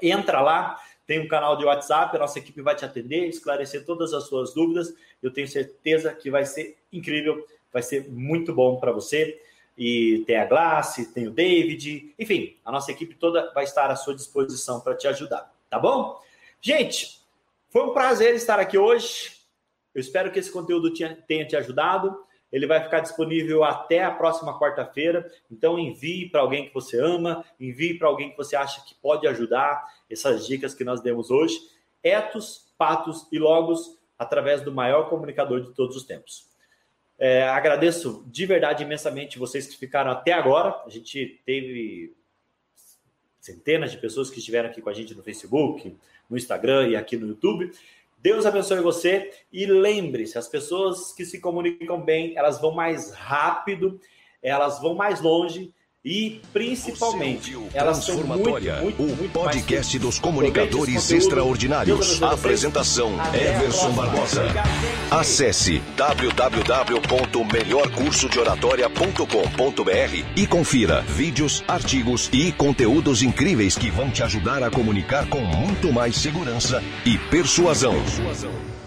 Entra lá, tem um canal de WhatsApp, a nossa equipe vai te atender, esclarecer todas as suas dúvidas. Eu tenho certeza que vai ser incrível, vai ser muito bom para você. E tem a Glace, tem o David, enfim, a nossa equipe toda vai estar à sua disposição para te ajudar, tá bom? Gente, foi um prazer estar aqui hoje. Eu espero que esse conteúdo tenha te ajudado. Ele vai ficar disponível até a próxima quarta-feira. Então envie para alguém que você ama, envie para alguém que você acha que pode ajudar essas dicas que nós demos hoje. Etos, patos e logos através do maior comunicador de todos os tempos. É, agradeço de verdade imensamente vocês que ficaram até agora. A gente teve centenas de pessoas que estiveram aqui com a gente no Facebook, no Instagram e aqui no YouTube. Deus abençoe você e lembre-se, as pessoas que se comunicam bem, elas vão mais rápido, elas vão mais longe e principalmente elas são muito, muito, o muito podcast dos comunicadores extraordinários. Apresentação Everson Barbosa. Acesse www.melhorcursodeoratoria.com.br e confira vídeos, artigos e conteúdos incríveis que vão te ajudar a comunicar com muito mais segurança e persuasão. persuasão.